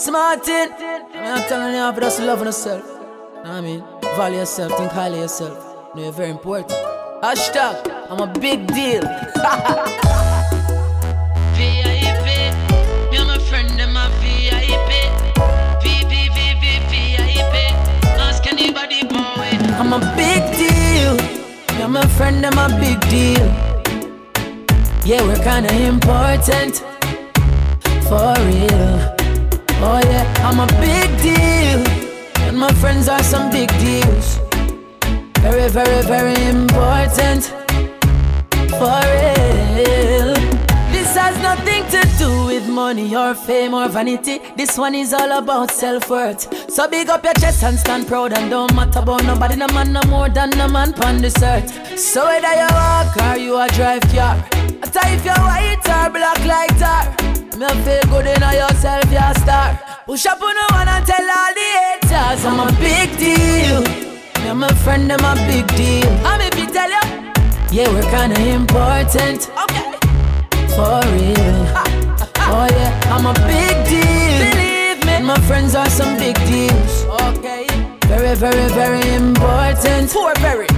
Smartin. I'm telling you, but just loving yourself. I mean? Value yourself, think highly of yourself. know you're very important. Hashtag, I'm a big deal. VIP, you're my friend, I'm a VIP. I'm a big deal. You're my friend, I'm a big deal. Yeah, we're kinda important. For real. Oh yeah, I'm a big deal. And my friends are some big deals. Very, very, very important. For real. This has nothing to do with money or fame or vanity. This one is all about self worth. So big up your chest and stand proud and don't matter about nobody. No man no more than no man on this earth. So whether you walk or you a drive car, I if you're white or black like tar. Me feel good in yourself, you a star. Push up on the one and tell all the haters I'm a big deal. Me and my friend, I'm a big deal. I'm if you tell you, yeah, we're kinda important. Okay, for real. oh yeah, I'm a big deal. Believe me, my friends are some big deals. Okay, very, very, very important. For very,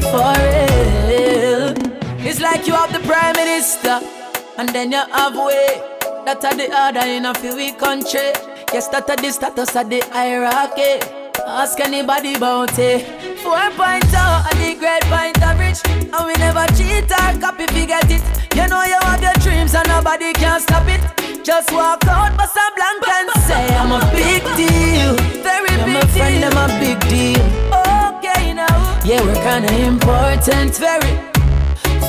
for real. It's like you have the prime minister, and then you have way. That are the order in a few country. Yes, that are the status of the hierarchy. Ask anybody about it. 4.0 at the great point average. And we never cheat or copy if you get it. You know you have your dreams and nobody can stop it. Just walk out, but some blank and say I'm a big deal. Very big my friend, deal. I'm a big deal. Okay now. Yeah, we're kinda important. Very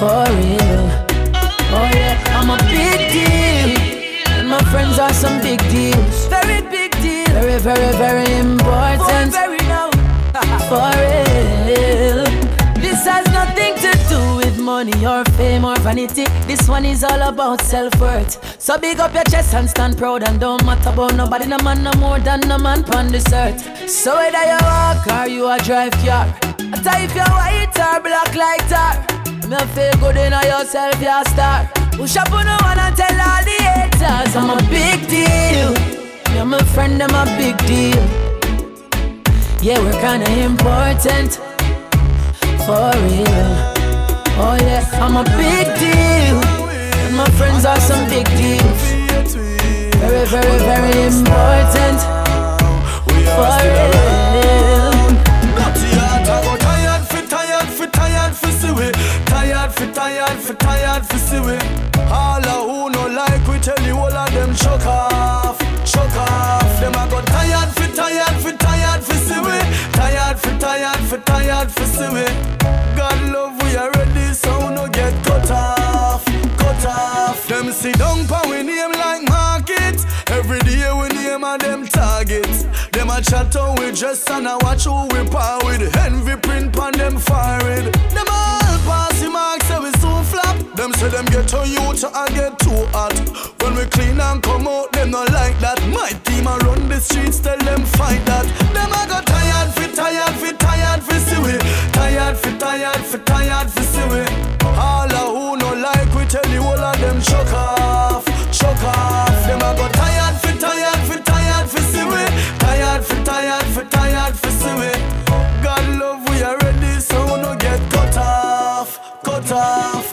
for real. Oh yeah, friends are some big deals. Very big deal. Very, very, very important. For very now. For real. This has nothing to do with money or fame or vanity. This one is all about self worth. So big up your chest and stand proud and don't matter about nobody. No man no more than no man on this earth. So whether you walk or you a drive car, I tell if you're white or black like tar. Me feel good in yourself, you're a star. Push up on the one and tell all the haters I'm a big deal. You're my friend, I'm a big deal. Yeah, we're kinda important. For real. Oh yeah, I'm a big deal. And my friends are some big deals. Very, very, see we. God love we already, so no get cut off, cut off. Them sit down pa we name like market. Every day we name a them targets. Them a chat on we dress and a watch who we par with. Envy print pon them forehead. Them all pass the mark, say we soon flop. Them say them get on you to I get too hot. When we clean and come out, them not like that. Cut off.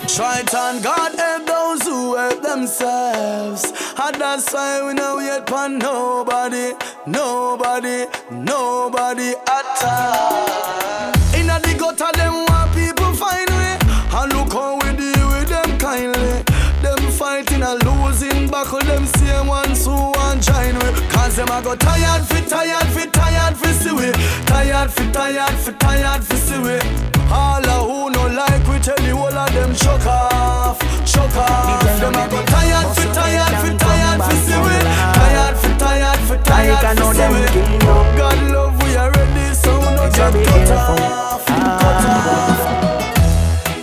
On God help those who help themselves. And that's why we know yet for nobody, nobody, nobody at all. In the gutter, them want people find way. And look how we deal with them kindly. Them fighting and losing buckle them same ones who want join we. Cause them a go tired, fit tired, fit tired, fit see we. Tired, fit tired, fit tired, fit tired, tired, tired. Tired, tired, tired. God love we so off.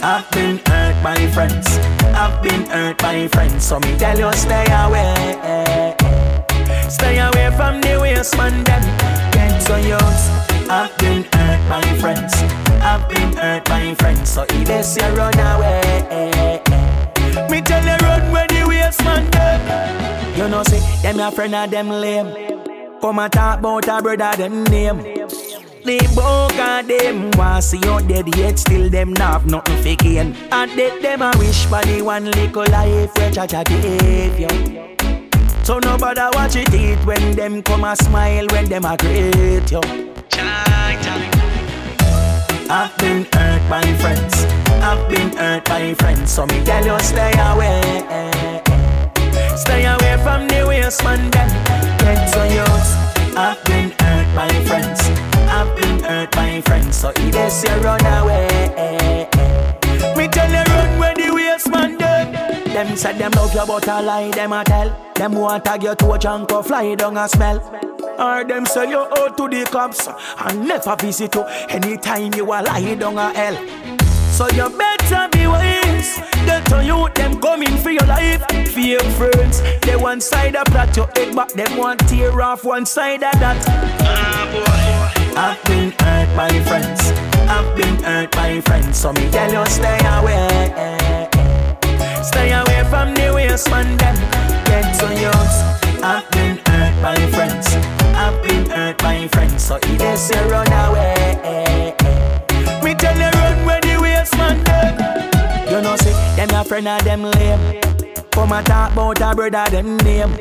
I've been hurt by friends. I've been hurt by friends. So me tell you stay away. Stay away from the waste man. Get so yours. I've been hurt by friends. I've been hurt by friends. So if they say run away. Me tell you run when the waste man them. You know see them your friend and them lame. Come and talk about a brother them name. The book of them want see you dead yet still them not have nothing for gain. And dead them a wish for the one little life where Jah Jah gave you. So nobody watch it eat when them come a smile when them a greet you. I've been hurt by friends. I've been hurt by friends. So me tell you stay away. Stay away from the waste man them. Get so youth. I've been hurt by friends. I've been hurt by friends. So it is you run away. Me tell you run where the waste man them. Them said them love you but a lie them a tell. Them want tag you to a junk or fly down a smell. Or them say you out to the cops and never visit you anytime you a lie down a hell. So you better be wise. Get to you, them coming for your life. Fear friends, they one side of that your head back, them want tear off one side of that. Ah boy, I've been hurt by friends. I've been hurt by friends. So me tell you stay away. Stay away from the waste man them. Get to yours. I've been hurt by friends. I've been hurt by friends. So it is you run friend of them lame. Come and talk about a brother them name.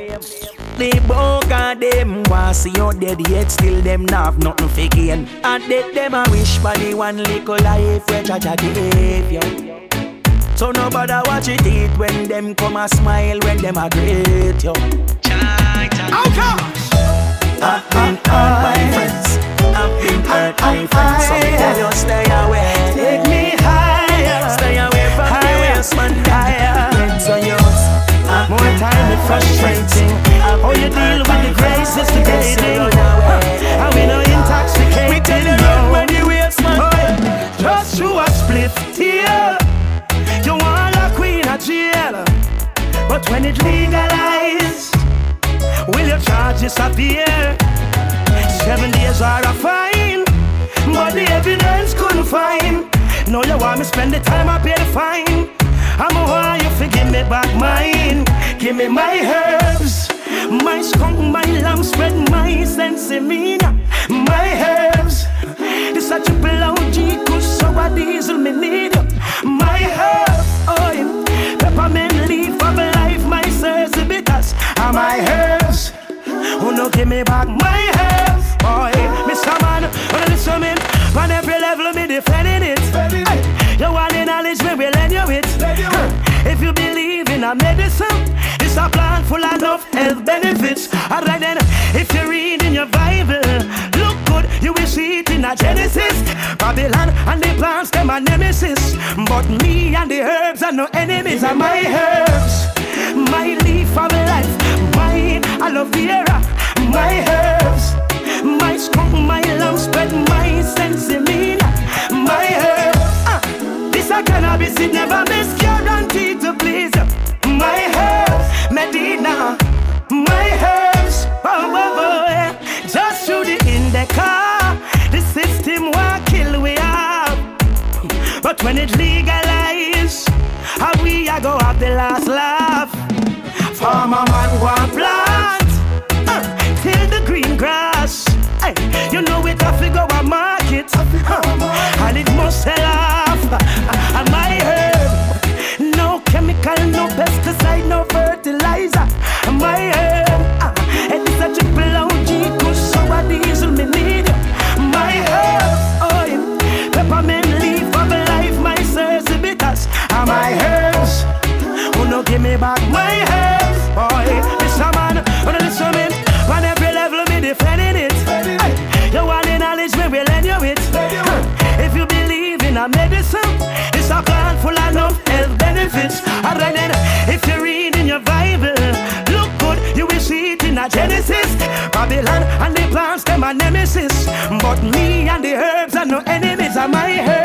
The book of them want see you dead yet still them not have nothing for gain. And dead them a wish for the one little life where Jah gave you. So nobody watch it eat when them come a smile when them a greet you. Okay. I've been hurt by friends. I've been hurt by friends. So me tell you stay away. Take me Higher. man. Higher. Get so yours. More time is frustrating. How you deal with the grace is back mine. Give me my herbs. My skunk, my lamb's bread, my sensimena, my herbs. This a triple OG, good so a diesel me need. My herbs, oh yeah. Peppermint leaf of life, my cerasee bitters, are my herbs. Who Oh no, give me back my herbs, boy. Man, in a medicine, it's a plant full of enough health benefits. Alright then, if you read in your Bible, look good, you will see it in a Genesis. Babylon and the plants, them are nemesis. But me and the herbs are no enemies, are my herbs. My and it Babylon and the plants, them my nemesis. But me and the herbs are no enemies, are my herbs.